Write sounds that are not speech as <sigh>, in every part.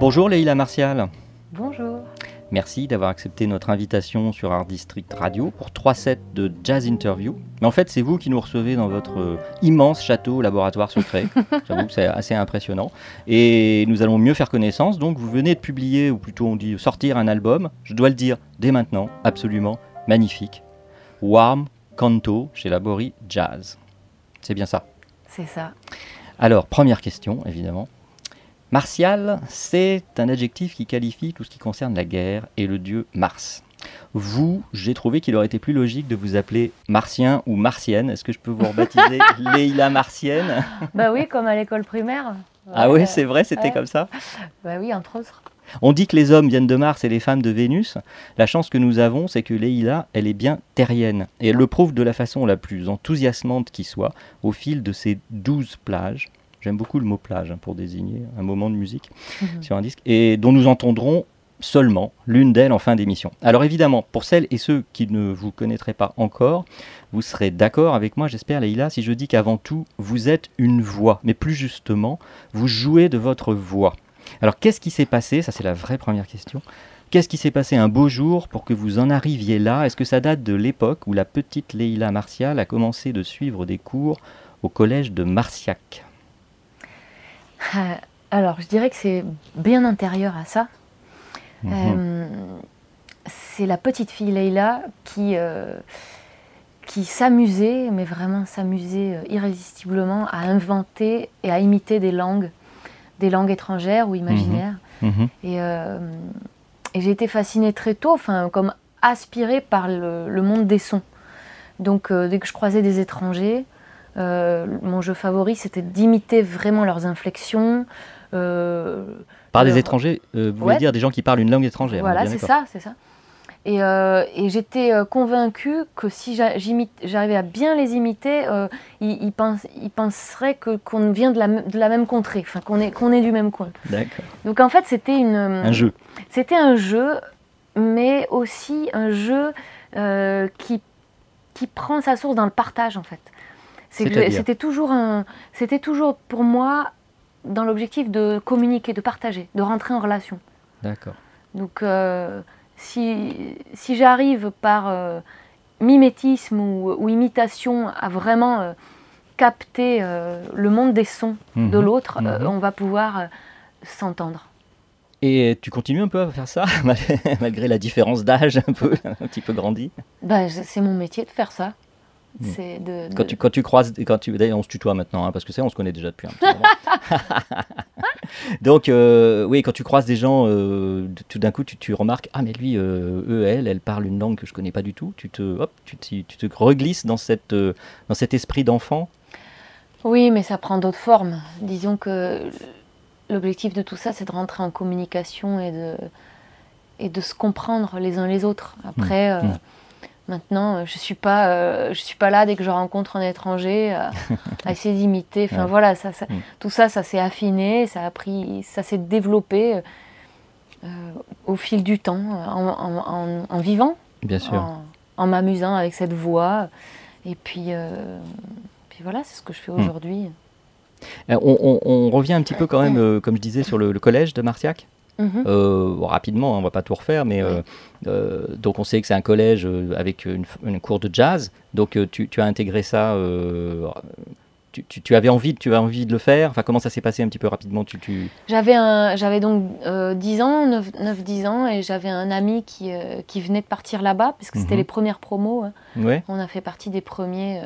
Bonjour Leïla Martial. Bonjour. Merci d'avoir accepté notre invitation sur Art District Radio pour trois sets de jazz interview. Mais en fait, c'est vous qui nous recevez dans votre euh, immense château laboratoire secret. <laughs> J'avoue que c'est assez impressionnant. Et nous allons mieux faire connaissance. Donc, vous venez de publier, ou plutôt on dit sortir un album, je dois le dire dès maintenant, absolument magnifique. Warm Canto chez Labori Jazz. C'est bien ça. C'est ça. Alors, première question, évidemment. Martial, c'est un adjectif qui qualifie tout ce qui concerne la guerre et le dieu Mars. Vous, j'ai trouvé qu'il aurait été plus logique de vous appeler Martien ou Martienne. Est-ce que je peux vous rebaptiser <laughs> Leïla Martienne? Bah oui, comme à l'école primaire. Ah oui, c'est vrai, c'était ouais. comme ça Bah oui, entre autres. On dit que les hommes viennent de Mars et les femmes de Vénus. La chance que nous avons, c'est que Leïla, elle est bien terrienne. Et elle le prouve de la façon la plus enthousiasmante qui soit, au fil de ces douze plages. J'aime beaucoup le mot plage hein, pour désigner un moment de musique Mhm. sur un disque, et dont nous entendrons seulement l'une d'elles en fin d'émission. Alors évidemment, pour celles et ceux qui ne vous connaîtraient pas encore, vous serez d'accord avec moi, j'espère, Leïla, si je dis qu'avant tout, vous êtes une voix, mais plus justement, vous jouez de votre voix. Alors qu'est-ce qui s'est passé? Ça c'est la vraie première question. Qu'est-ce qui s'est passé un beau jour pour que vous en arriviez là? Est-ce que ça date de l'époque où la petite Leïla Martial a commencé de suivre des cours au collège de Marciac? Euh, Alors, je dirais que c'est bien intérieur à ça. Mhm. Euh, c'est la petite fille Leïla qui, euh, qui s'amusait, mais vraiment s'amusait irrésistiblement à inventer et à imiter des langues, des langues étrangères ou imaginaires. Mhm. Et, euh, et j'ai été fascinée très tôt, enfin, comme aspirée par le, le monde des sons. Donc, euh, dès que je croisais des étrangers, euh, mon jeu favori, c'était d'imiter vraiment leurs inflexions. Par des leur- étrangers, vous voulez Ouais. dire des gens qui parlent une langue étrangère est Voilà, c'est ça, c'est ça. Et, euh, et j'étais euh, convaincue que si j'arrivais à bien les imiter, euh, ils, ils pense- ils penseraient que- qu'on vient de la, m- de la même contrée, enfin qu'on est, qu'on est du même coin. D'accord. Donc en fait, c'était une, Un jeu. c'était un jeu, mais aussi un jeu euh, qui, qui prend sa source dans le partage en fait. C'est que C'est-à-dire C'était toujours, un- c'était toujours pour moi dans l'objectif de communiquer, de partager, de rentrer en relation. D'accord. Donc euh, si, si j'arrive par euh, mimétisme ou, ou imitation à vraiment euh, capter euh, le monde des sons de Mhm. l'autre, Mhm. on va pouvoir s'entendre. Et tu continues un peu à faire ça, mal- <laughs> malgré la différence d'âge un peu, <laughs> un petit peu grandi? Bah, c'est c'est mon métier de faire ça. Mm. C'est de, de- Quand tu, quand tu croises, quand tu, d'ailleurs on se tutoie maintenant, hein, parce que ça on se connaît déjà depuis un petit moment. <laughs> Donc euh, oui, quand tu croises des gens, euh, tout d'un coup tu, tu remarques, ah mais lui, euh, eux, elle, elle parle une langue que je connais pas du tout. Tu te, hop, tu, te reglisses dans, cette, dans cet esprit d'enfant. Oui, mais ça prend d'autres formes. Disons que l'objectif de tout ça, c'est de rentrer en communication et de, et de se comprendre les uns les autres. Après, euh, Mm. Maintenant, euh, je suis pas, euh, je suis pas là dès que je rencontre un étranger à, <laughs> à essayer d'imiter. Enfin Ouais. voilà, ça, ça- Mm. tout ça, ça s'est affiné, ça a pris, ça s'est développé euh, euh, au fil du temps, en, en- en- en vivant, Bien sûr. en, m'amusant avec cette voix. Et puis, euh, puis voilà, c'est ce que je fais Mm. aujourd'hui. Euh, on, on- on revient un petit peu quand même, euh, comme je disais, sur le, le collège de Marciac? Mhm. Euh, bon, rapidement, hein, on va pas tout refaire, mais euh, euh, donc on sait que c'est un collège avec une, cour de jazz. Donc tu, tu as intégré ça. tu, tu- tu avais envie, tu as envie de le faire? Enfin, comment ça s'est passé un petit peu rapidement? Tu. J'avais un, j'avais donc euh, 10 ans, 9-10 ans, et j'avais un ami qui, qui venait de partir là-bas, puisque c'était Mhm. les premières promos. hein. Ouais, On a fait partie des premiers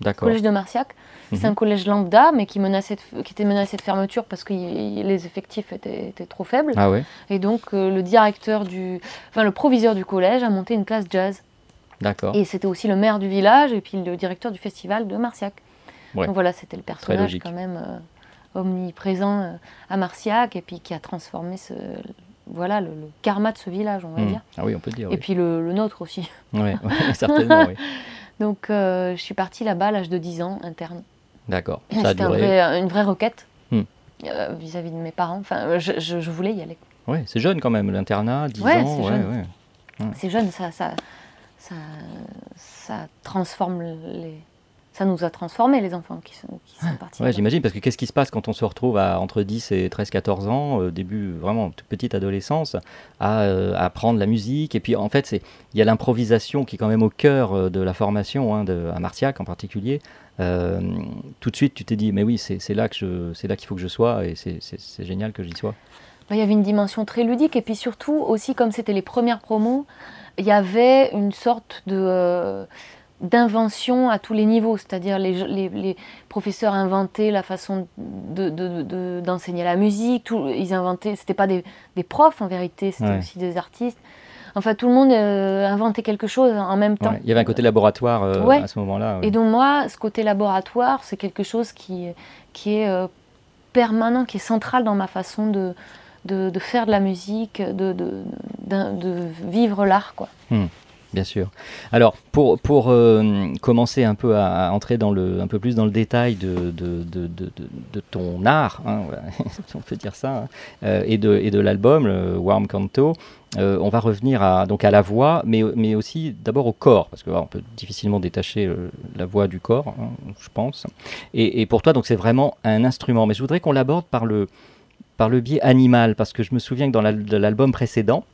d'accord. collèges de Marciac. C'est Mhm. un collège lambda, mais qui, menaçait de f- qui était menacé de fermeture parce que y- les effectifs étaient, étaient trop faibles. Ah ouais. Et donc, euh, le directeur du. Enfin, le proviseur du collège a monté une classe jazz. D'accord. Et c'était aussi le maire du village et puis le directeur du festival de Marciac. Ouais. Donc voilà, c'était le personnage quand même euh, omniprésent euh, à Marciac et puis qui a transformé ce, voilà, le, le karma de ce village, on va Hmm. dire. Ah oui, on peut dire. Et puis le, le nôtre aussi. oui. Ouais, <laughs> certainement, oui. Donc euh, je suis partie là-bas à l'âge de 10 ans, interne. D'accord. C'était un vrai- une vraie requête Hmm. euh, vis-à-vis de mes parents. Enfin, je, je- je voulais y aller. Ouais, c'est jeune quand même, l'internat, 10 Ouais, ans. c'est ouais, jeune. ouais. C'est jeune, ça, ça, ça, ça transforme les. Ça nous a transformés, les enfants qui sont, qui sont partis. Ouais, j'imagine, parce que qu'est-ce qui se passe quand on se retrouve à entre 10 et 13, 14 ans, euh, début vraiment toute petite adolescence, à, euh, apprendre la musique? Et puis en fait, il y a l'improvisation qui est quand même au cœur euh, de la formation, hein, de, à Martiac en particulier. Euh, tout de suite, tu t'es dit, mais oui, c'est là que je- c'est là qu'il faut que je sois, et c'est- génial que j'y sois. Bah, Il y avait une dimension très ludique et puis surtout aussi comme c'était les premières promos, il y avait une sorte de euh, d'invention à tous les niveaux, c'est-à-dire les, les- les professeurs inventaient la façon de- de- de- d'enseigner la musique, tout, ils inventaient, c'était pas des, des profs en vérité, c'était Ouais. aussi des artistes. Enfin, tout le monde euh, inventait quelque chose en même temps. Ouais, Il y avait un côté laboratoire euh, Ouais. à ce moment-là. ouais. Et donc moi, ce côté laboratoire, c'est quelque chose qui, qui est euh, permanent, qui est central dans ma façon de, de, de faire de la musique, de, de, vivre l'art. quoi. Bien sûr. Alors, pour, pour euh, commencer un peu à, à entrer dans le, un peu plus dans le détail de, de, de, de, ton art, hein, <laughs> on peut dire ça, hein, euh, et de, et de l'album, le Warm Canto, euh, on va revenir à, donc à la voix, mais, mais aussi d'abord au corps, parce qu'on peut difficilement détacher euh, la voix du corps, hein, je pense. Et, pour toi, donc c'est vraiment un instrument. Mais je voudrais qu'on l'aborde par le, par le biais animal, parce que je me souviens que dans l'album précédent,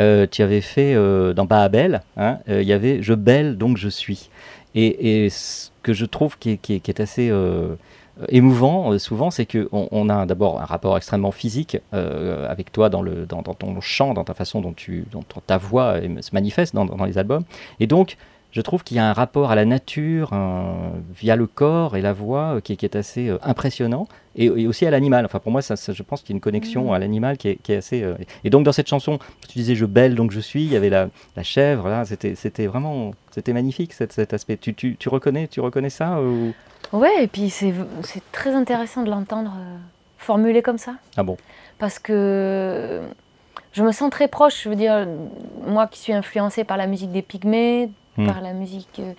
euh, tu avais fait dans Baabel, hein, il y avait Je belle donc je suis. Et, ce que je trouve qui est, assez émouvant euh, souvent, c'est qu'on on a d'abord un rapport extrêmement physique euh, avec toi dans, le, dans, dans ton chant, dans ta façon dont, tu, dont ta voix euh, se manifeste dans, dans les albums. Et donc, je trouve qu'il y a un rapport à la nature via le corps et la voix euh, qui, est- qui est assez euh, impressionnant et, et aussi à l'animal. Enfin, pour moi, ça, ça- je pense qu'il y a une connexion à l'animal qui est, qui est assez. euh, et donc, dans cette chanson, tu disais je belle donc je suis, il y avait la, la chèvre, là, c'était, c'était vraiment, c'était magnifique cet, cet aspect. Tu, tu, tu reconnais, tu reconnais ça ou... Ouais, et puis c'est, très intéressant de l'entendre euh, formulé comme ça. Ah bon? Parce que je me sens très proche. Je veux dire, moi qui suis influencée par la musique des Pygmées, Hmm. par la musique, euh,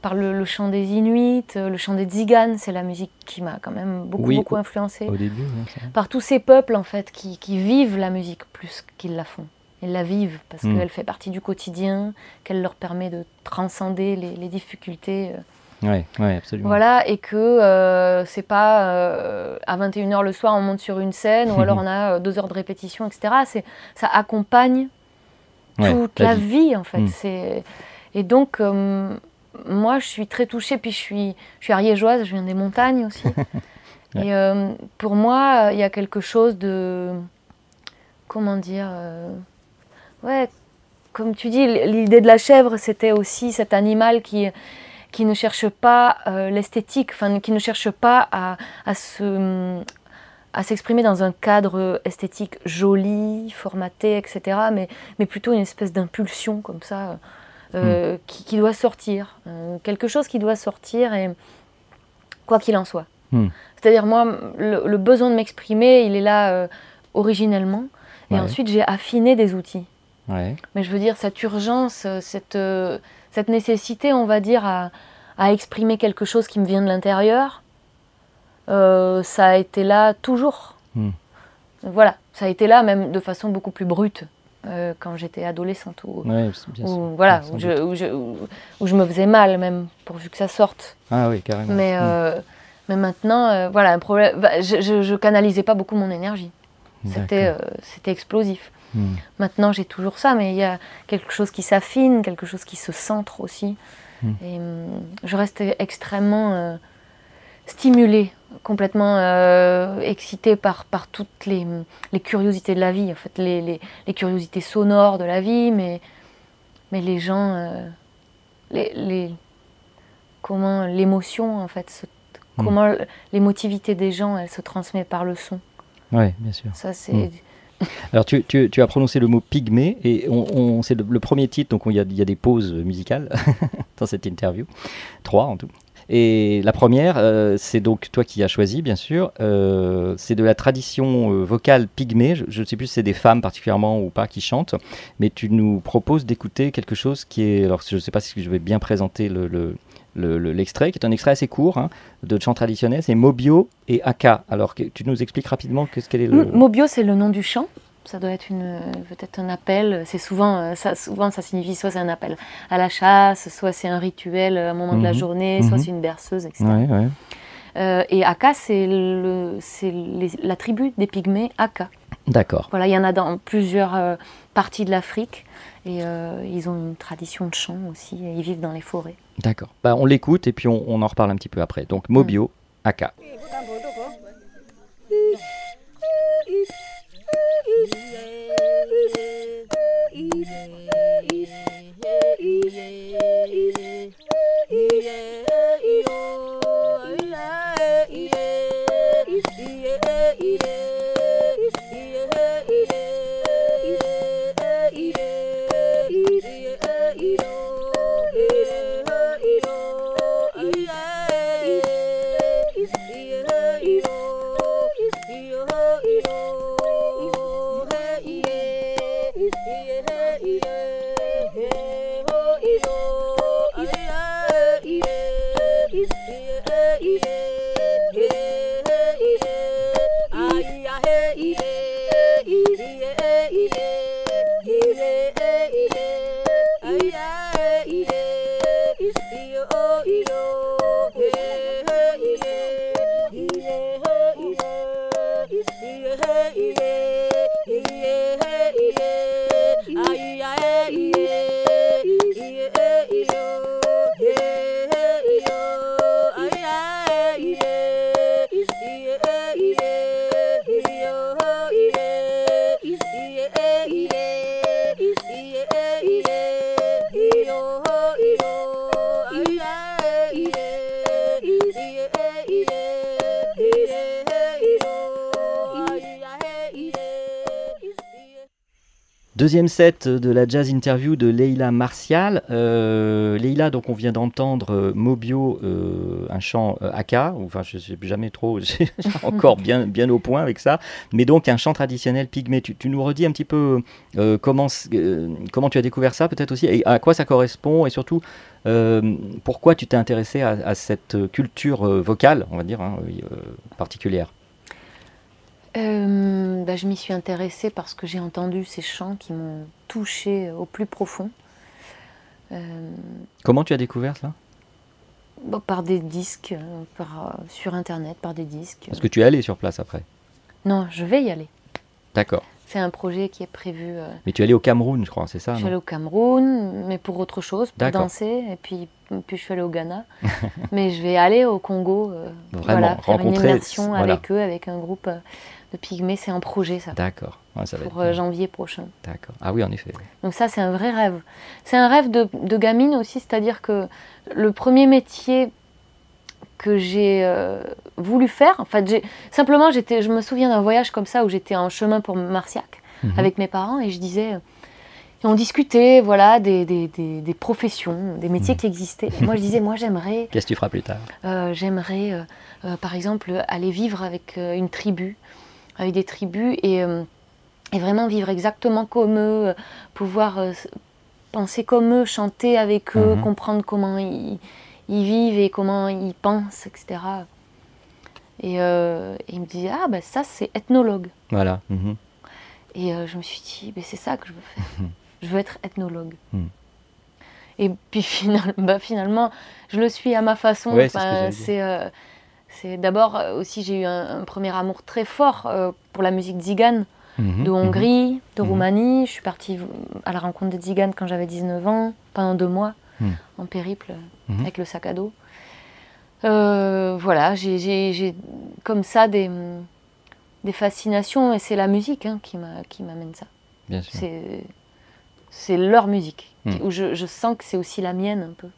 par le, le chant des Inuits, euh, le chant des Tziganes, c'est la musique qui m'a quand même beaucoup, Oui, beaucoup au- influencée. Au début, hein, ça. Par tous ces peuples, en fait, qui, qui vivent la musique plus qu'ils la font. Ils la vivent parce Hmm. qu'elle fait partie du quotidien, qu'elle leur permet de transcender les, les difficultés. euh, Ouais, absolument. voilà, et que euh, c'est pas euh, à 21h le soir on monte sur une scène ou alors on a euh, deux heures de répétition, etc. C'est, ça accompagne Ouais, toute la, vie. en fait. Mm. C'est, et donc, euh, moi je suis très touchée, puis je suis, je suis ariégeoise, je viens des montagnes aussi. <laughs> Et pour moi, il y a quelque chose de. Comment dire Ouais, comme tu dis, l'idée de la chèvre, c'était aussi cet animal qui, qui ne cherche pas euh, l'esthétique, enfin, qui ne cherche pas à, à se à s'exprimer dans un cadre esthétique joli, formaté, etc., mais, mais plutôt une espèce d'impulsion comme ça, euh, qui, qui doit sortir, euh, quelque chose qui doit sortir, et quoi qu'il en soit. Hmm. C'est-à-dire, moi, le, le besoin de m'exprimer, il est là euh, originellement, et Ouais. ensuite j'ai affiné des outils. Ouais. Mais je veux dire, cette urgence, cette, cette nécessité, on va dire, à, à exprimer quelque chose qui me vient de l'intérieur, euh, ça a été là toujours. Hmm. Voilà, ça a été là même de façon beaucoup plus brute euh, quand j'étais adolescente. Ou, Ouais, ou voilà, où je, où, je, où- je me faisais mal même, pourvu que ça sorte. Ah oui, carrément. Mais, Mm. euh, mais maintenant, voilà, un problème. bah, je, je, canalisais pas beaucoup mon énergie. C'était c'était explosif. Mm. Maintenant, j'ai toujours ça, mais il y a quelque chose qui s'affine, quelque chose qui se centre aussi. Mm. Et hum, je reste extrêmement euh, stimulée, complètement euh, excitée par, par toutes les, les curiosités de la vie, en fait, les, les, les curiosités sonores de la vie, mais, mais les gens, euh, les, comment l'émotion, en fait, se- Mm. comment l'émotivité des gens, elle se transmet par le son. Ouais, bien sûr. Ça, c'est. Alors tu, tu- tu as prononcé le mot pygmée et on, c'est le, premier titre, donc il y, y a des pauses musicales <laughs> dans cette interview, trois en tout. Et la première, euh, c'est donc toi qui as choisi, bien sûr, euh, c'est de la tradition euh, vocale pygmée. Je ne sais plus si c'est des femmes particulièrement ou pas qui chantent, mais tu nous proposes d'écouter quelque chose qui est, alors je ne sais pas si je vais bien présenter le- le- le- l'extrait, qui est un extrait assez court hein, de chant traditionnel, c'est Mobio et Aka. Alors que- tu nous expliques rapidement qu'est-ce qu'elle est le... Mobio, c'est le nom du chant. Ça doit être peut-être un appel. C'est souvent, euh, ça, souvent, ça signifie soit c'est un appel à la chasse, soit c'est un rituel à un moment de la Mhm. journée, soit Mhm. c'est une berceuse, etc. Ouais, ouais. Euh, et Aka, c'est le, la tribu des pygmées Aka. D'accord. Voilà, il y en a dans plusieurs euh, parties de l'Afrique et euh, ils ont une tradition de chant aussi. Et ils vivent dans les forêts. D'accord. Bah, on l'écoute et puis on, on en reparle un petit peu après. Donc Mobio, Aka. Deuxième set de la jazz interview de Leila Martial. Euh, Leila, donc on vient d'entendre euh, Mobio, euh, un chant Aka, enfin je ne sais jamais trop, <laughs> encore bien, bien au point avec ça, mais donc un chant traditionnel pygmée. Tu, nous redis un petit peu comment, comment tu as découvert ça peut-être aussi, et à quoi ça correspond, et surtout pourquoi tu t'es intéressé à, cette culture vocale, on va dire, hein, particulière? Euh, bah, je m'y suis intéressée parce que j'ai entendu ces chants qui m'ont touchée au plus profond. Euh, Comment tu as découvert ça? bah, par des disques, euh, par, sur internet, par des disques. Parce que tu es allé sur place après. Non, je vais y aller. D'accord. C'est un projet qui est prévu. euh, Mais tu es allé au Cameroun, je crois, c'est ça je suis allée au Cameroun, mais pour autre chose, pour danser. Et puis, puis je suis allée au Ghana. <laughs> mais je vais aller au Congo. euh, Vraiment, voilà, faire une rencontrer, immersion voilà. avec eux, avec un groupe de pygmées. C'est un projet, ça. D'accord. Ouais, Pour être euh, janvier prochain. D'accord. Ah oui, en effet. oui. Donc ça, c'est un vrai rêve. C'est un rêve de, de gamine aussi, c'est-à-dire que le premier métier que j'ai euh, voulu faire, en fait, j'ai- simplement, j'étais, je me souviens d'un voyage comme ça où j'étais en chemin pour Marciac Mhm. avec mes parents et je disais, et on discutait, voilà, des, des- des- des professions, des métiers qui existaient. Et moi, je disais, moi, j'aimerais <laughs> Qu'est-ce que tu feras plus tard? euh, J'aimerais, euh, euh, par exemple, aller vivre avec euh, une tribu, avec des tribus, et, euh, et vraiment vivre exactement comme eux, euh, pouvoir euh, penser comme eux, chanter avec eux, Mhm. comprendre comment ils, ils vivent et comment ils pensent, etc. Et, euh, et il me disait, ah, ben ça, c'est ethnologue. Voilà. mhm. Et euh, je me suis dit, ben, c'est ça que je veux faire. je veux être ethnologue. Et puis <laughs> final- bah, finalement, je le suis à ma façon. Ouais, c'est c'est d'abord euh, aussi, j'ai eu un, un premier amour très fort euh, pour la musique zigane Mhm, de mhm. Hongrie, de Mhm. Roumanie. Je suis partie à la rencontre des ziganes quand j'avais 19 ans, pendant deux mois, en périple avec le sac à dos. Euh, voilà, j'ai- comme ça des, des fascinations et c'est la musique hein, qui m'a- qui m'amène ça. Bien sûr. C'est leur musique, où je, je sens que c'est aussi la mienne un peu.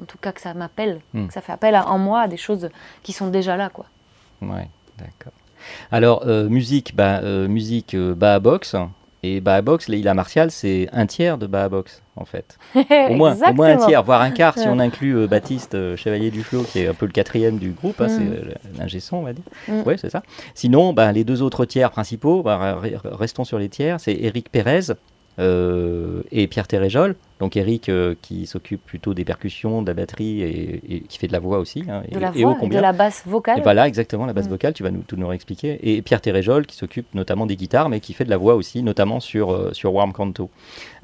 En tout cas, que ça m'appelle, que ça fait appel à- en moi à des choses qui sont déjà là, quoi. Ouais, d'accord. Alors, euh, musique, bah, euh, musique euh, Baha Box. Et Baha Box, Leila Martial, c'est un tiers de Baha Box, en fait. <laughs> Au moins, au moins un tiers, voire un quart, si on inclut euh, Baptiste euh, Chevalier du Flot, qui est un peu le quatrième du groupe, hein, Mm. c'est euh, l'ingé son, on va dire. Mm. Oui, c'est ça. Sinon, bah, les deux autres tiers principaux, bah, re- re- restons sur les tiers, c'est Eric Pérez et Pierre Téréjol. Donc Eric euh, qui s'occupe plutôt des percussions, de la batterie et, et qui fait de la voix aussi. hein, De et, la et voix, de combien. la basse vocale. Et voilà, exactement, la basse Mm. vocale, tu vas nous, tout nous réexpliquer. Et Pierre Téréjol qui s'occupe notamment des guitares, mais qui fait de la voix aussi, notamment sur, euh, sur Warm Canto.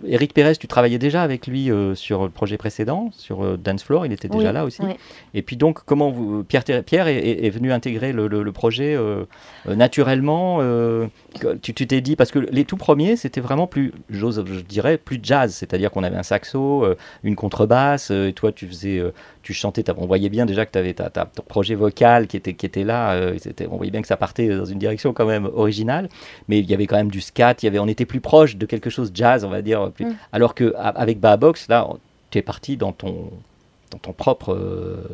Eric Pérez, tu travaillais déjà avec lui euh, sur le projet précédent, sur Dance Floor, il était déjà Oui, là aussi. oui. Et puis donc, comment vous, Pierre, Théré- Pierre est, est- est venu intégrer le, le- le projet naturellement tu t'es dit, parce que les tout premiers, c'était vraiment plus, j'ose, je dirais, plus jazz, c'est-à-dire qu'on avait un saxo, euh, une contrebasse, euh, et toi tu faisais, euh, tu chantais, on voyait bien déjà que tu avais ta, ta- ton projet vocal qui était, qui était là, on voyait bien que ça partait dans une direction quand même originale, mais il y avait quand même du scat, il y avait, on était plus proche de quelque chose jazz, on va dire, plus- Mm. alors que avec Box, là, tu es parti dans ton dans ton propre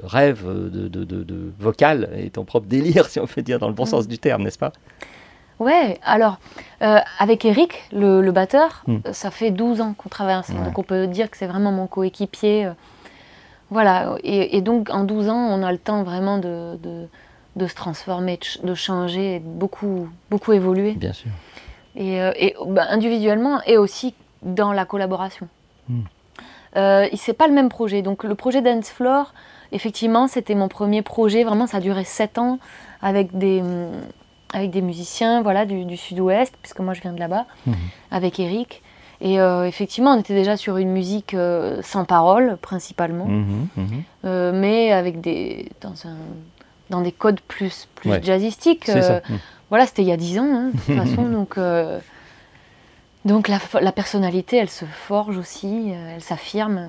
rêve de, de- de- de vocal et ton propre délire, <laughs> si on peut dire, dans le bon Mm. sens du terme, n'est-ce pas? Ouais, alors, euh, avec Eric, le, le batteur, Mm. euh, ça fait 12 ans qu'on travaille ensemble. Ouais. Donc on peut dire que c'est vraiment mon coéquipier. euh, voilà, et, et donc en 12 ans, on a le temps vraiment de, de, de se transformer, de, ch- de changer, et de beaucoup, beaucoup évoluer. Bien sûr. Et, euh, et, bah, individuellement et aussi dans la collaboration. Mm. Euh, c'est pas le même projet. Donc le projet Dance Floor, effectivement, c'était mon premier projet. Vraiment, ça a duré 7 ans avec des, avec des musiciens voilà, du, du sud-ouest, puisque moi je viens de là-bas, Mhm. avec Eric. Et euh, effectivement, on était déjà sur une musique euh, sans parole, principalement, Mhm, mhm. euh, mais avec des, dans, un, dans des codes plus, plus Ouais. jazzistiques. Voilà, c'était il y a 10 ans, hein, de toute façon. <laughs> donc, donc la, la personnalité, elle se forge aussi, elle s'affirme,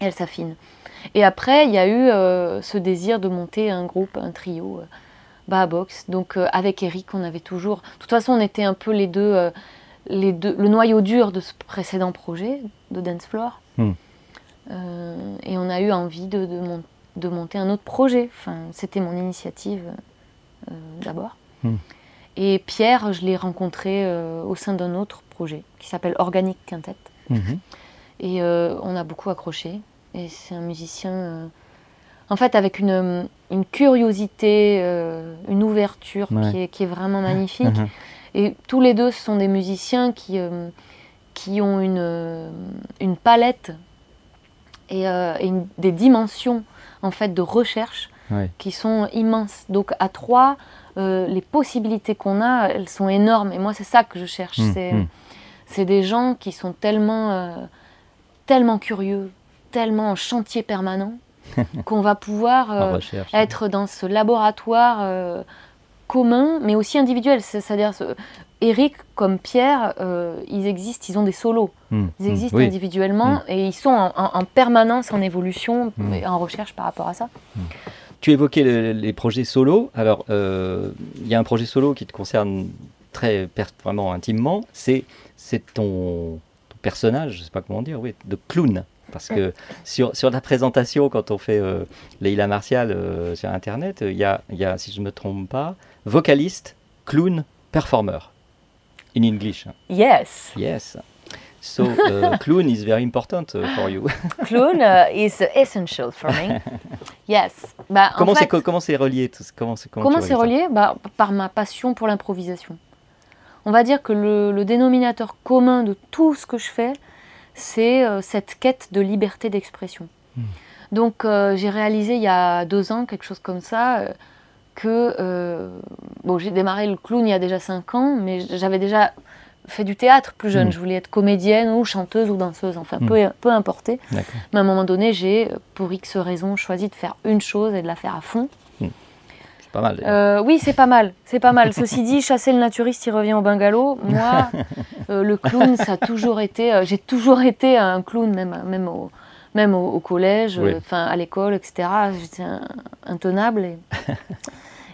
elle s'affine. Et après, il y a eu ce désir de monter un groupe, un trio, euh, Baha Box. Donc euh, avec Eric, on avait toujours. De toute façon, on était un peu les deux, euh, les deux, le noyau dur de ce précédent projet de Dance Floor. Mm. Euh, et on a eu envie de, de, mon- de monter un autre projet. Enfin, c'était mon initiative d'abord. Mm. Et Pierre, je l'ai rencontré au sein d'un autre projet qui s'appelle Organic Quintet. Mhm. Et on a beaucoup accroché. Et c'est un musicien, en fait, avec une, une curiosité, euh, une ouverture Ouais. qui, est, qui est vraiment magnifique. Mhm. Et tous les deux, ce sont des musiciens qui, euh, qui ont une, euh, une palette et, euh, et une- des dimensions en fait de recherche Ouais. qui sont immenses. Donc à trois, les possibilités qu'on a, elles sont énormes. Et moi, c'est ça que je cherche. C'est, mm. c'est des gens qui sont tellement, tellement curieux, tellement en chantier permanent, <laughs> qu'on va pouvoir euh, être dans ce laboratoire euh, commun, mais aussi individuel. C'est- C'est-à-dire, ce- Eric comme Pierre, euh, ils existent, ils ont des solos. Mm, Ils mm. existent Oui. individuellement et ils sont en, en- en permanence en évolution et en recherche par rapport à ça. Tu évoquais le- les projets solo. Alors, il y a un projet solo qui te concerne très vraiment intimement. C'est ton, ton personnage, je sais pas comment dire, oui, de clown. Parce que sur, sur la présentation, quand on fait euh, Leila Martial euh, sur Internet, il y a, y a, si je ne me trompe pas, vocaliste, clown, performer. In English. Yes, Yes. So, uh, <laughs> clown is very important uh, for you. <laughs> clown uh, is essential for me. <laughs> Yes. Bah, en comment c'est co- comment c'est relié tout- Comment c'est comment Comment c'est relié? Bah, Par ma passion pour l'improvisation. On va dire que le, le dénominateur commun de tout ce que je fais, c'est euh, cette quête de liberté d'expression. Hmm. Donc euh, j'ai réalisé il y a deux ans, quelque chose comme ça, euh, que... bon, j'ai démarré le clown il y a déjà cinq ans, mais j'avais déjà fait du théâtre plus jeune. Hmm. Je voulais être comédienne ou chanteuse ou danseuse, enfin Hmm. peu, peu importe. Mais à un moment donné, j'ai, pour X raisons, choisi de faire une chose et de la faire à fond. Pas mal. Euh, oui, c'est pas mal, c'est pas mal. Ceci dit, chasser le naturiste, il revient au bungalow. Moi, euh, le clown, ça a toujours été. euh, j'ai toujours été un clown, même, même, au, même au, au collège, Oui. enfin à l'école, etc. J'étais intenable. Et,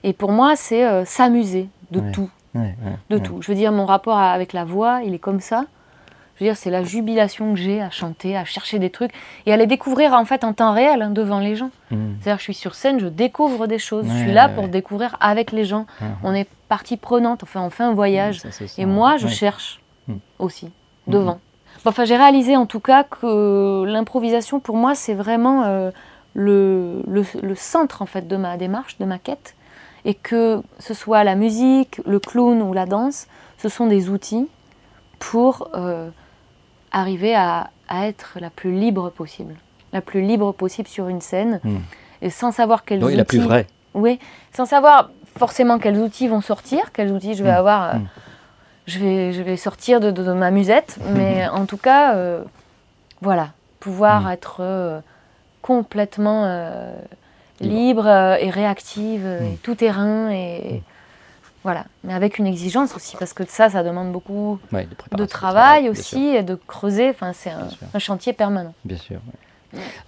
et pour moi, c'est s'amuser de tout, de tout. Je veux dire, mon rapport à- avec la voix, il est comme ça. Je veux dire, c'est la jubilation que j'ai à chanter, à chercher des trucs et à les découvrir en fait en temps réel hein, devant les gens. Mm. C'est-à-dire, je suis sur scène, je découvre des choses. je suis là ouais, pour ouais. découvrir avec les gens. Mhm. On est partie prenante. Enfin, on fait un voyage. Ça, Et moi, je cherche Mm. aussi devant. Bon, Enfin, j'ai réalisé en tout cas que l'improvisation, pour moi, c'est vraiment euh, le, le- le centre en fait de ma démarche, de ma quête, et que ce soit la musique, le clown ou la danse, ce sont des outils pour euh, arriver à, à être la plus libre possible, la plus libre possible sur une scène, Mm. et sans savoir quels Oui, outils. la plus vraie. Oui, sans savoir forcément quels outils vont sortir, quels outils je vais Mm. avoir. euh, Mm. Je, vais, je vais sortir de, de- de ma musette, mais en tout cas, euh, voilà, pouvoir être euh, complètement euh, Libre. euh, et réactive, euh, et tout terrain, et voilà. Mais avec une exigence aussi, parce que ça, ça demande beaucoup Ouais, de, travail aussi, et de creuser. Enfin, c'est un, chantier permanent. Bien sûr. ouais.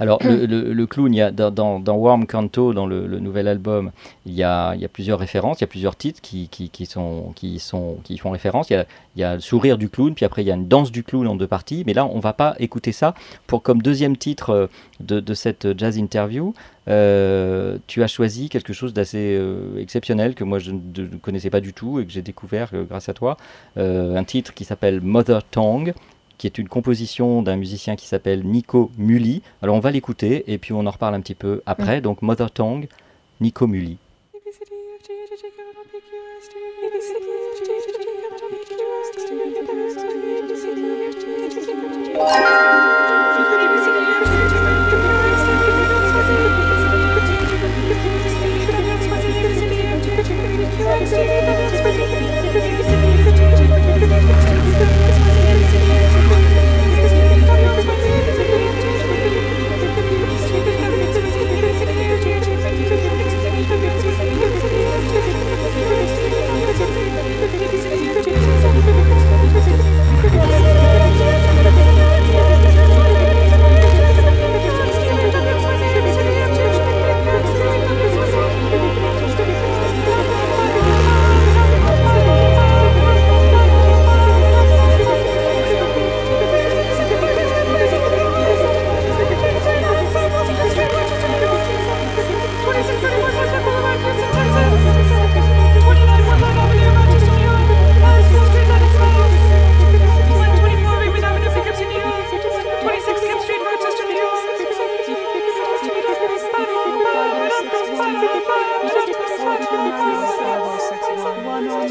Alors, le, clown, il y a, dans, Warm Canto, dans le, nouvel album, il y, a, plusieurs références, il y a plusieurs titres qui, sont, qui, font référence. Il y, a, le sourire du clown, puis après il y a une danse du clown en deux parties. Mais là, on va pas écouter ça. Pour comme deuxième titre euh, de, cette jazz interview, euh, tu as choisi quelque chose d'assez euh, exceptionnel que moi je ne connaissais pas du tout et que j'ai découvert grâce à toi. Un titre qui s'appelle Mother Tongue qui est une composition d'un musicien qui s'appelle Nico Mully. Alors on va l'écouter et puis on en reparle un petit peu après. Donc Mother Tongue, Nico Mully. <laughs>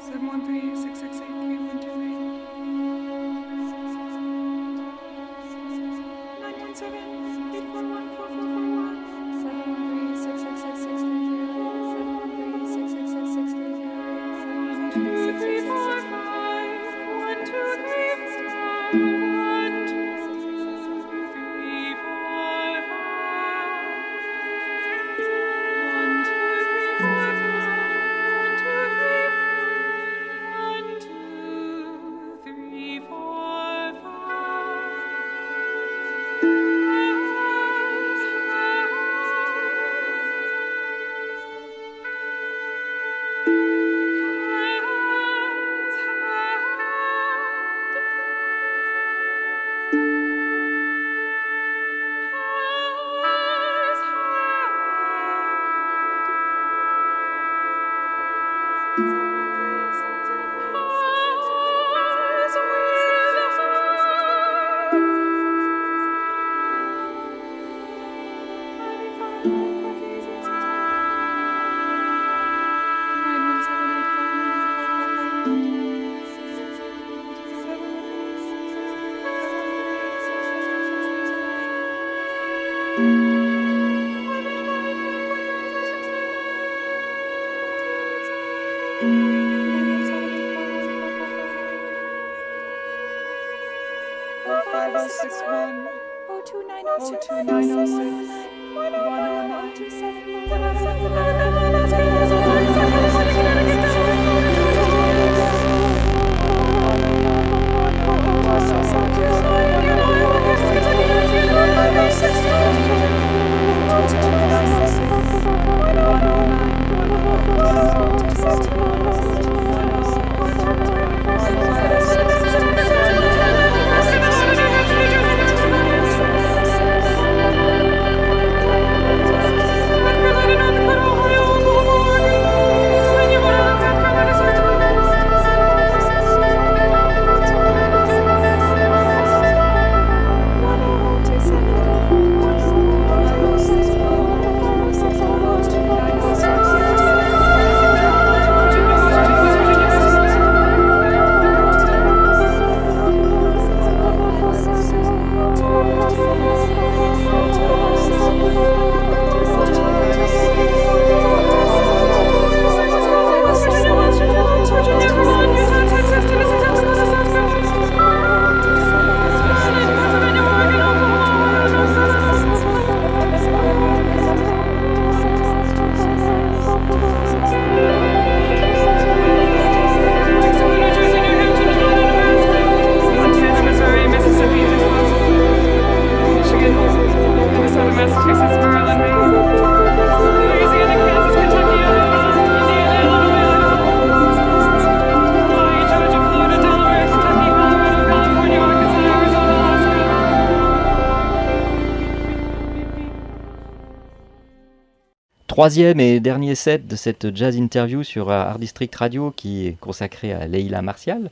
713 Troisième et dernier set de cette jazz interview sur Art District Radio qui est consacré à Leila Martial.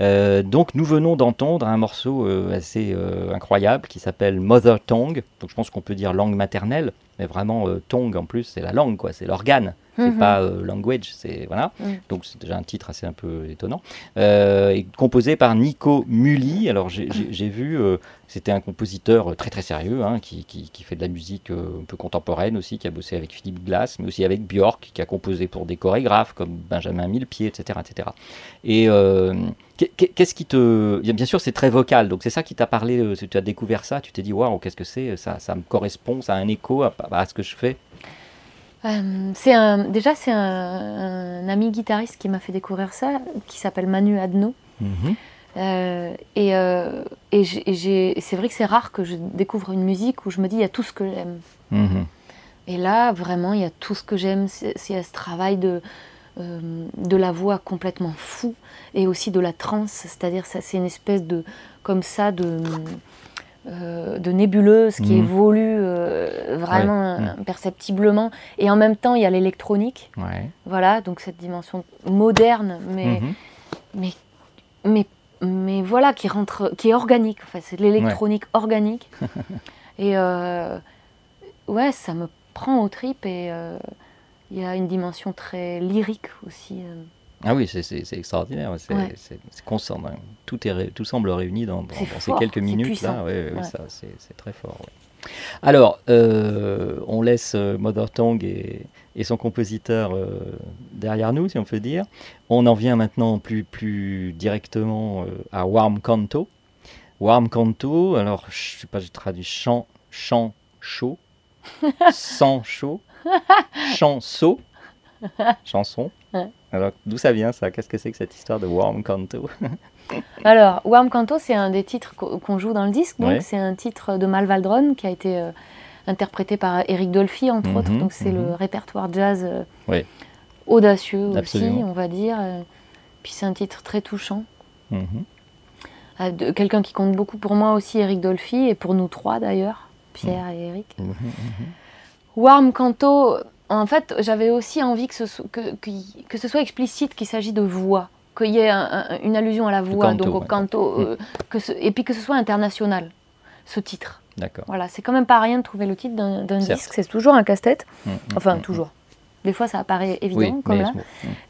Euh, donc nous venons d'entendre un morceau euh, assez euh, incroyable qui s'appelle Mother Tongue. Donc je pense qu'on peut dire langue maternelle, mais vraiment tongue en plus c'est la langue quoi, c'est l'organe. C'est Mhm. pas language, c'est voilà. Mm. Donc c'est déjà un titre assez un peu étonnant. Euh, et composé par Nico Mully. Alors j'ai- vu, euh, c'était un compositeur très très sérieux hein, qui, qui- qui fait de la musique euh, un peu contemporaine aussi, qui a bossé avec Philippe Glass, mais aussi avec Björk, qui a composé pour des chorégraphes comme Benjamin Millepied, etc., etc. Et euh, qu'est- qu'est- qu'est-ce qui te, bien sûr c'est très vocal, donc c'est ça qui t'a parlé. euh, Tu as découvert ça, tu t'es dit waouh qu'est-ce que c'est, ça, ça me correspond, ça a un écho à, à ce que je fais? Euh, c'est un, déjà, c'est un, un ami guitariste qui m'a fait découvrir ça, qui s'appelle Manu Adno. Euh, et euh, et c'est vrai que c'est rare que je découvre une musique où je me dis il y a tout ce que j'aime. Mhm. Et là, vraiment, il y a tout ce que j'aime. C'est ce travail de, de la voix complètement fou et aussi de la trance. C'est-à-dire, ça, c'est une espèce de, comme ça, de, euh, de nébuleuse qui Mhm. évolue euh, vraiment Ouais. euh, imperceptiblement. Et en même temps, il y a l'électronique. Ouais. Voilà, donc cette dimension moderne, mais, Mhm. mais, mais, mais voilà, qui rentre, qui est organique. En fait, c'est de l'électronique organique. <laughs> et euh, ouais, ça me prend aux tripes et il y a une dimension très lyrique aussi. Ah oui, c'est- extraordinaire. C'est Ouais. constant, hein. tout, est tout semble réuni dans, ces quelques c'est minutes. puissant. Là. Ouais, ouais, oui, Ouais. ça, c'est très fort. Alors, euh, on laisse euh, Mother Tongue et, et son compositeur euh, derrière nous, si on peut dire. On en vient maintenant plus, plus directement euh, à Warm Canto. Warm Canto, alors je sais pas, j'ai traduit chant, chant chaud, <laughs> sang chaud, chanson, chanson. Ouais. Alors, d'où ça vient ça? Qu'est-ce que c'est que cette histoire de Warm Canto? <laughs> Alors, Warm Canto, c'est un des titres qu'o- qu'on joue dans le disque. Donc, Ouais. c'est un titre de Mal Valdron qui a été euh, interprété par Eric Dolphy, entre Mhm, autres. Donc, c'est le mhm. répertoire jazz euh, Ouais. audacieux Absolument. aussi, on va dire. Euh, Puis, c'est un titre très touchant. Mhm. Ah, Quelqu'un qui compte beaucoup pour moi aussi, Eric Dolphy, et pour nous trois d'ailleurs, Pierre et Eric. Warm Canto, en fait, j'avais aussi envie que ce, so- que, que, que ce soit explicite qu'il s'agit de voix, qu'il y ait un- un- une allusion à la voix, canto, donc au ouais. canto, euh, que ce- et puis que ce soit international, ce titre. D'accord. Voilà, c'est quand même pas rien de trouver le titre d'un disque, c'est toujours un casse-tête. Mhm, Enfin, mhm, toujours. Des fois, ça apparaît évident, Oui, comme mais là.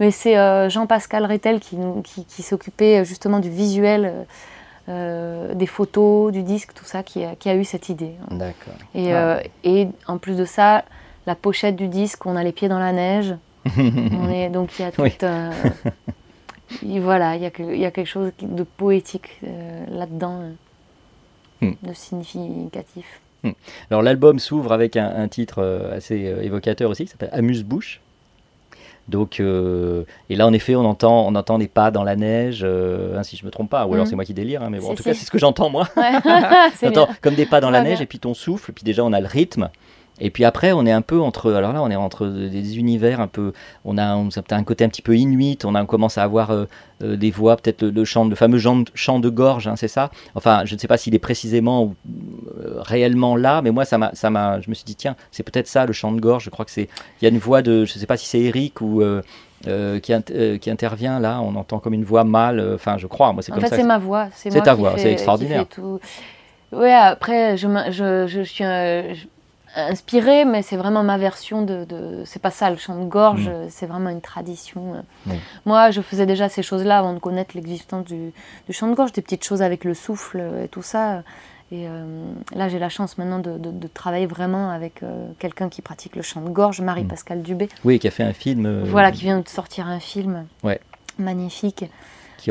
Mais c'est euh, Jean-Pascal Rétel qui, qui, qui s'occupait euh, justement du visuel, euh, euh, des photos, du disque, tout ça, qui a, qui a eu cette idée. D'accord. Et, Ah. euh, et en plus de ça, la pochette du disque, on a les pieds dans la neige. <laughs> On est, donc il y a tout <laughs> Oui. et voilà, il y, a que- il y a quelque chose de poétique euh, là-dedans, euh, Hmm. de significatif. Alors l'album s'ouvre avec un, un titre euh, assez euh, évocateur aussi, qui s'appelle Amuse-bouche. Donc, euh, et là en effet, on entend, on entend des pas dans la neige, euh, hein, si je me trompe pas, ou alors Mhm. c'est moi qui délire, hein, mais bon, en tout cas c'est ce que j'entends moi. Ouais, <laughs> c'est On entend bien. comme des pas dans la neige, bien. et puis ton souffle, puis déjà on a le rythme. Et puis après, on est un peu entre. Alors là, on est entre des univers un peu. On a un, un côté un petit peu inuit. On, a, on commence à avoir euh, euh, des voix, peut-être le, le chant, le fameux chant, de- chant de gorge, hein, c'est ça? Enfin, je ne sais pas s'il est précisément ou euh, réellement là, mais moi, ça m'a, ça m'a. Je me suis dit, tiens, c'est peut-être ça le chant de gorge. Je crois que c'est. Il y a une voix de. Je ne sais pas si c'est Eric ou. euh, qui, int- euh, qui intervient là, on entend comme une voix mâle, euh, enfin je crois, moi c'est comme fait, ça. c'est ma voix. C'est ta voix, c'est extraordinaire. tout. Ouais, après, je, je, je suis inspirée, mais c'est vraiment ma version de. de- c'est pas ça, le chant de gorge, Mm. c'est vraiment une tradition. euh. Moi, je faisais déjà ces choses-là avant de connaître l'existence du, du chant de gorge, des petites choses avec le souffle et tout ça. Et euh, là, j'ai la chance maintenant de, de- de travailler vraiment avec euh, quelqu'un qui pratique le chant de gorge, Marie-Pascale Dubé. Oui, qui a fait un film euh, Voilà, qui vient de sortir un film Ouais. magnifique.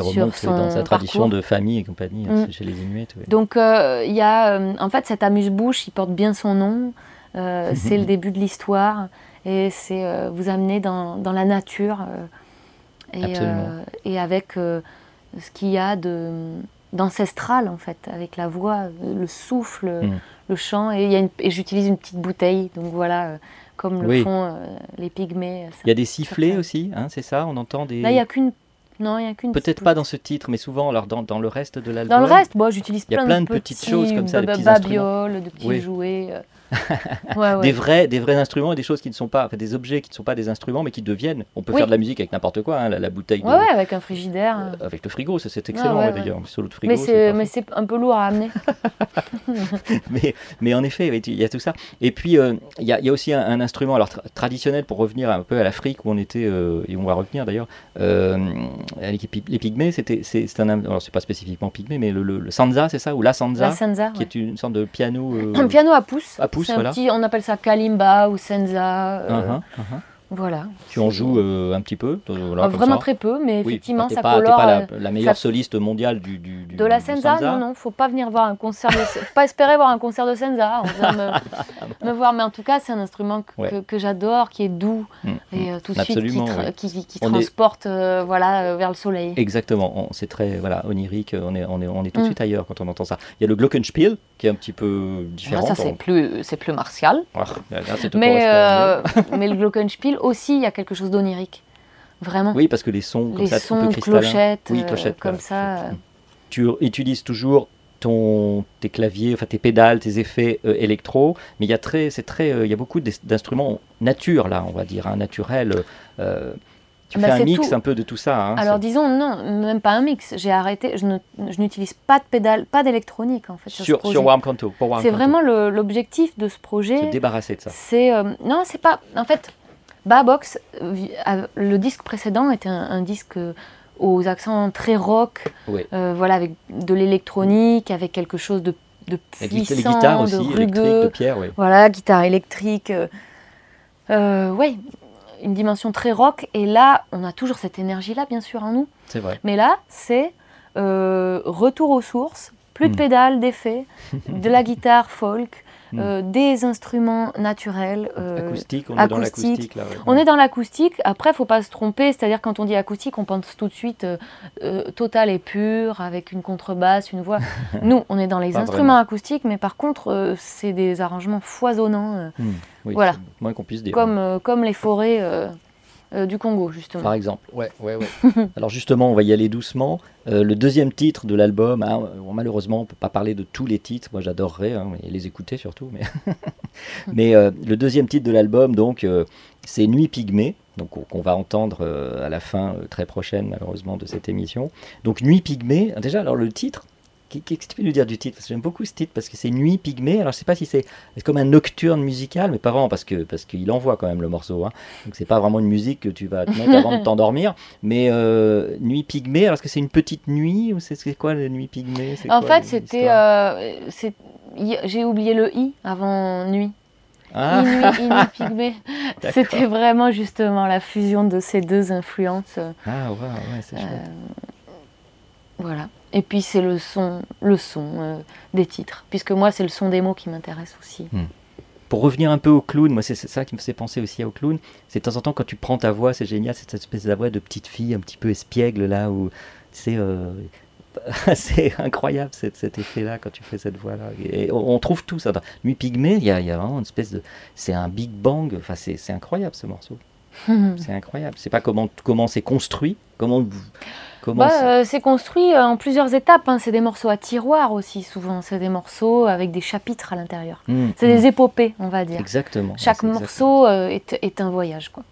Qui remonte dans sa tradition parcours. de famille et compagnie, hein, Mm. chez les Inuits. oui. Donc euh, il y a, euh, en fait, cet amuse-bouche, il porte bien son nom. Euh, <laughs> c'est le début de l'histoire et c'est vous amener dans, dans la nature et, avec ce qu'il y a de d'ancestral en fait, avec la voix, le souffle, Mm. le chant et, il y a une- et j'utilise une petite bouteille. Donc voilà, euh, comme le Oui. font euh, les pygmées. Il y a des sifflets aussi, hein, c'est ça On entend des. Là, il n'y a qu'une. Non, il y a qu'une. Peut-être pas dans ce titre, mais souvent alors dans, dans le reste de l'album. Dans le reste, bon, j'utilise il y a plein, plein de, de petites choses comme ça, des petits babioles, de petits Oui. jouets. euh. Ouais, ouais. Des vrais, des vrais instruments et des choses qui ne sont pas, enfin, des objets qui ne sont pas des instruments, mais qui deviennent. On peut Oui. faire de la musique avec n'importe quoi, hein, la, la bouteille. de- Ouais, avec un frigidaire. euh, Avec le frigo, c'est excellent ouais, ouais. d'ailleurs. Le solo de frigo. mais c'est un peu lourd à amener. <laughs> <laughs> mais, mais en effet, il y a tout ça. Et puis, euh, il y, a, il y a aussi un, un instrument alors, tra- traditionnel pour revenir un peu à l'Afrique où on était, euh, et on va revenir d'ailleurs, euh, les, pygmées, c'était, c'est, un, alors c'est pas spécifiquement pygmée, mais le, le- le sanza, c'est ça Ou la sanza La sanza, Qui ouais. est une sorte de piano. Un piano à pouce. À pouce, C'est un voilà. petit, on appelle ça kalimba ou senza. euh, uh-huh, uh-huh. Voilà. Tu en joues euh, un petit peu euh, voilà, Ah, comme vraiment ça. très peu, mais Oui, effectivement, ça pas, colore. pas la, euh, la meilleure ça- soliste mondiale du, du, du- De la du Senza, non, non, faut pas venir voir un concert de... faut pas espérer voir un concert de Senza, on vient me, <laughs> me voir, mais en tout cas, c'est un instrument que, Ouais. que- que j'adore, qui est doux, Mm, et euh, tout de suite, qui, Absolument, tra- oui. qui, qui- qui On est- transporte euh, voilà, euh, vers le soleil. Exactement, on- c'est très voilà, onirique, on est, on, est, on est tout de Mm. suite ailleurs quand on entend ça. Il y a le Glockenspiel qui est un petit peu Ah, différent. ça, c'est on- plus, c'est plus martial. Ah, là, Mais, euh, mais le Glockenspiel <laughs> aussi, il y a quelque chose d'onirique. Vraiment. Oui, parce que les sons comme Les ça, un sons peu clochettes, Oui, euh, clochettes, comme voilà. ça. euh. Tu utilises toujours ton, tes claviers, enfin tes pédales, tes effets euh, électro, mais il y a très, c'est très, euh, il y a beaucoup d'instruments nature là, on va dire, hein, naturel. euh, tu Bah, fais un mix tout. un peu de tout ça. hein, Alors disons, non, même pas un mix. J'ai arrêté, je ne- je n'utilise pas de pédale, pas d'électronique en fait. Sur, sur, Warm Canto, C'est vraiment l'objectif de ce se projet. débarrasser de ça. C'est non, c'est pas. En fait, Babox, le disque précédent était un, un disque euh, aux accents très rock, Oui. euh, voilà, avec de l'électronique, avec quelque chose de, de puissant, les guitares de rugueux. de pierre, oui. Voilà, guitare électrique. Euh, euh, ouais, une dimension très rock. Et là, on a toujours cette énergie-là, bien sûr, en nous. C'est vrai. Mais là, c'est euh, retour aux sources, plus de Mm. pédales, d'effets, de la guitare folk, Mm. euh, des instruments naturels. euh, Acoustique, on est dans acoustique. l'acoustique là. ouais. On est dans l'acoustique. Après, faut pas se tromper. C'est-à-dire, quand on dit acoustique, on pense tout de suite euh, euh, total et pur, avec une contrebasse, une voix. <laughs> Nous, on est dans les Pas instruments vraiment. acoustiques, mais par contre, c'est des arrangements foisonnants, oui, Voilà. moins qu'on puisse dire. comme, euh, comme les forêts euh, du Congo, justement. Par exemple. Ouais, ouais, ouais. <laughs> Alors justement, on va y aller doucement. Euh, le deuxième titre de l'album, hein, euh, malheureusement, on ne peut pas parler de tous les titres. Moi, j'adorerais hein, et les écouter surtout. Mais, <laughs> mais euh, le deuxième titre de l'album, donc, euh, c'est Nuit Pygmée. Donc, qu'on- qu'on va entendre euh, à la fin euh, très prochaine, malheureusement, de cette émission. Donc, Nuit Pygmée. Déjà, alors le titre. Qu'est- Qu'est-ce que tu peux nous dire du titre? Parce que j'aime beaucoup ce titre parce que c'est Nuit Pygmée. Alors je sais pas si c'est comme un nocturne musical, mais pas vraiment parce que parce qu'il envoie quand même le morceau. Hein. Donc c'est pas vraiment une musique que tu vas te mettre avant de <laughs> t'endormir. Mais euh, Nuit Pygmée, alors est-ce que c'est une petite nuit ou c'est quoi la Nuit Pygmée? En quoi fait, c'était. euh, J'ai oublié le i avant nuit. Ah. Inuit, Inuit Pygmée. <laughs> C'était vraiment justement la fusion de ces deux influences. euh, Ah, ouais, ouais, c'est chouette. Voilà. Et puis c'est le son, le son euh, des titres, puisque moi c'est le son des mots qui m'intéresse aussi. Pour revenir un peu au clown, moi c'est ça qui me fait penser aussi au clown. C'est de temps en temps quand tu prends ta voix, c'est génial, cette espèce de voix de petite fille un petit peu espiègle là où c'est euh, <laughs> c'est incroyable cet, cet effet-là quand tu fais cette voix-là. Et on, on trouve tout ça. Dans Nuit Pygmée, il y, y a vraiment une espèce de, c'est un big bang. Enfin c'est c'est incroyable ce morceau. <laughs> C'est incroyable. C'est pas comment comment c'est construit, comment vous- Bah, c'est- euh, c'est construit euh, en plusieurs étapes. hein. C'est des morceaux à tiroir aussi, souvent. C'est des morceaux avec des chapitres à l'intérieur. Mm, C'est des épopées, on va dire. Exactement. Chaque morceau euh, est, est un voyage. Quoi.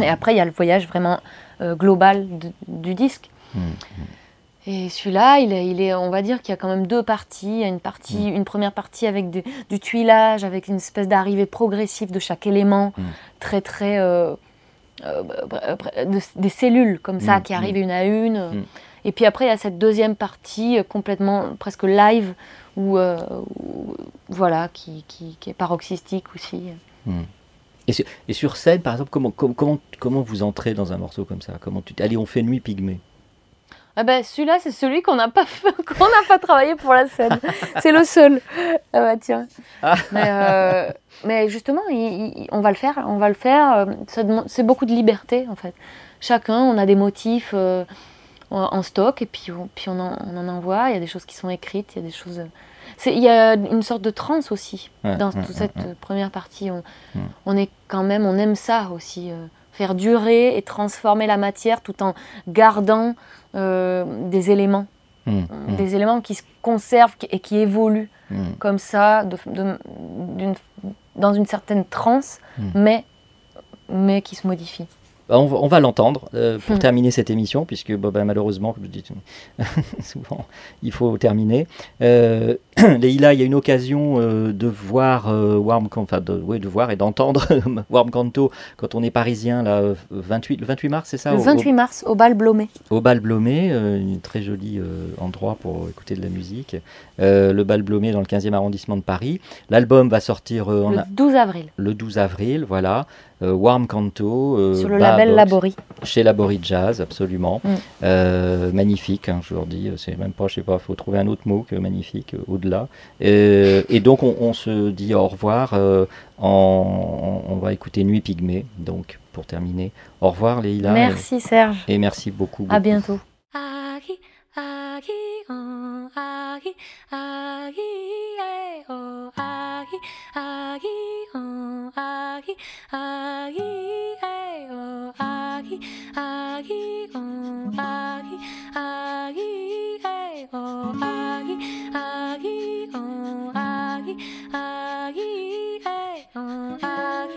Et après, il y a le voyage vraiment euh, global de- du disque. Mm, Et celui-là, il est, il est, on va dire qu'il y a quand même deux parties. Il y a une, partie, une première partie avec du, du tuilage, avec une espèce d'arrivée progressive de chaque élément, très très euh, de- des cellules comme ça Mm, qui mm. arrivent une à une. Mm. Et puis après, il y a cette deuxième partie euh, complètement presque live, où, euh, où- voilà, qui, qui, qui est paroxystique aussi. Et, sur, et sur scène, par exemple, comment, comment, comment, comment vous entrez dans un morceau comme ça? Comment tu, Allez, on fait Nuit Pygmée. Ah ben, celui-là, c'est celui qu'on n'a pas, <laughs> qu'on n'a pas travaillé pour la scène. c'est le seul. Ah bah tiens. Mais, euh, mais justement, il- il- on va le faire. On va le faire. euh, c'est beaucoup de liberté en fait. Chacun, on a des motifs euh, en stock et puis, on, puis on, en, on en envoie. Il y a des choses qui sont écrites, il y a des choses. Il y a une sorte de transe aussi Ouais, dans ouais, toute ouais, cette première partie. On, on est quand même, on aime ça aussi, euh, faire durer et transformer la matière tout en gardant euh, des éléments, euh, hmm, des éléments qui se conservent et qui évoluent hmm. comme ça, de- de- d'une- dans une certaine transe, mais, mais qui se modifient. Bah, On va, l'entendre euh, pour Hmm. terminer cette émission, puisque bah, malheureusement, comme je dis <laughs> souvent, il faut terminer. Euh, <clears throat> Leïla, il y a une occasion euh, de voir euh, Warm, enfin de, ouais, de voir et d'entendre <laughs> Warm Canto quand on est parisien, là, 28, le 28 mars, c'est ça Le au- au- 28 mars, au bal Blomé. Au Bal Blomé, un très joli endroit pour écouter de la musique. Le Bal Blomé dans le 15e arrondissement de Paris. L'album va sortir en Le a- 12 avril, le 12 avril, voilà. Euh, Warm Canto. euh, sur le Bas label Labori. Chez Labori Jazz, absolument. Mm. Euh, magnifique, hein, je leur dis. C'est même pas, je sais pas, faut trouver un autre mot que magnifique euh, au-delà. Euh, et donc, on, on se dit au revoir. euh, en, on va écouter Nuit Pygmée, donc, pour terminer. Au revoir, Leïla. Merci Serge. Et, merci beaucoup. À beaucoup. bientôt. 아기 아기 어 아기 아기 에어 아기 아기 어 아기 아기 에어 아기 아기 어 아기 아기 에어 아기 아기 어 아기 아기 에어 아기 아기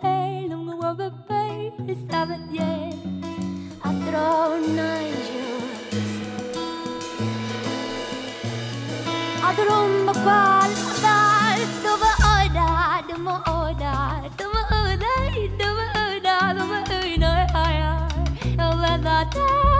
away, don't yet. After all nine years, do do do do do do do.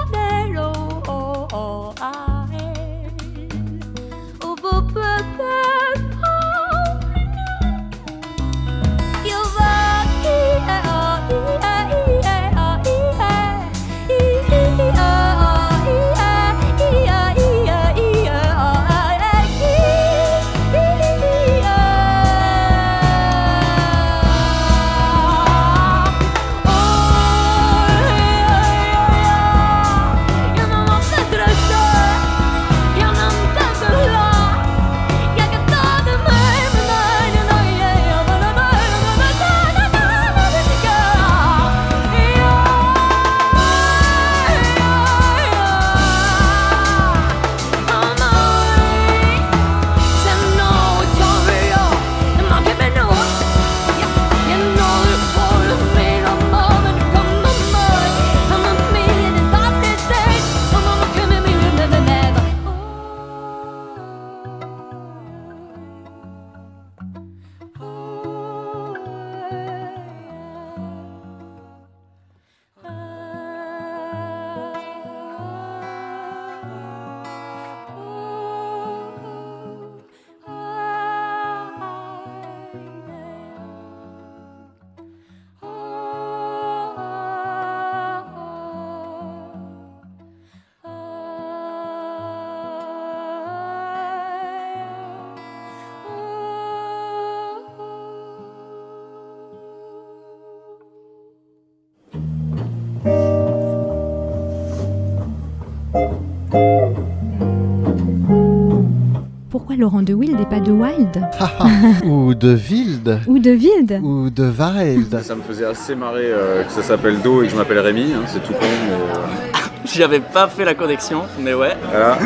Laurent de Wild et pas de Wild <laughs> Ou de Wild Ou de Wild Ou de Wild Ça me faisait assez marrer euh, que ça s'appelle Do et que je m'appelle Rémi, hein, c'est tout con, mais euh, <laughs> J'avais pas fait la connexion, mais ouais. voilà.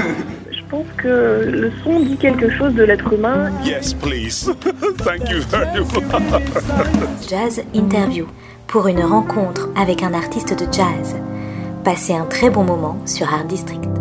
Je pense que le son dit quelque chose de l'être humain. Yes, please. Thank you very much. <laughs> Jazz Interview pour une rencontre avec un artiste de jazz. Passez un très bon moment sur Art District.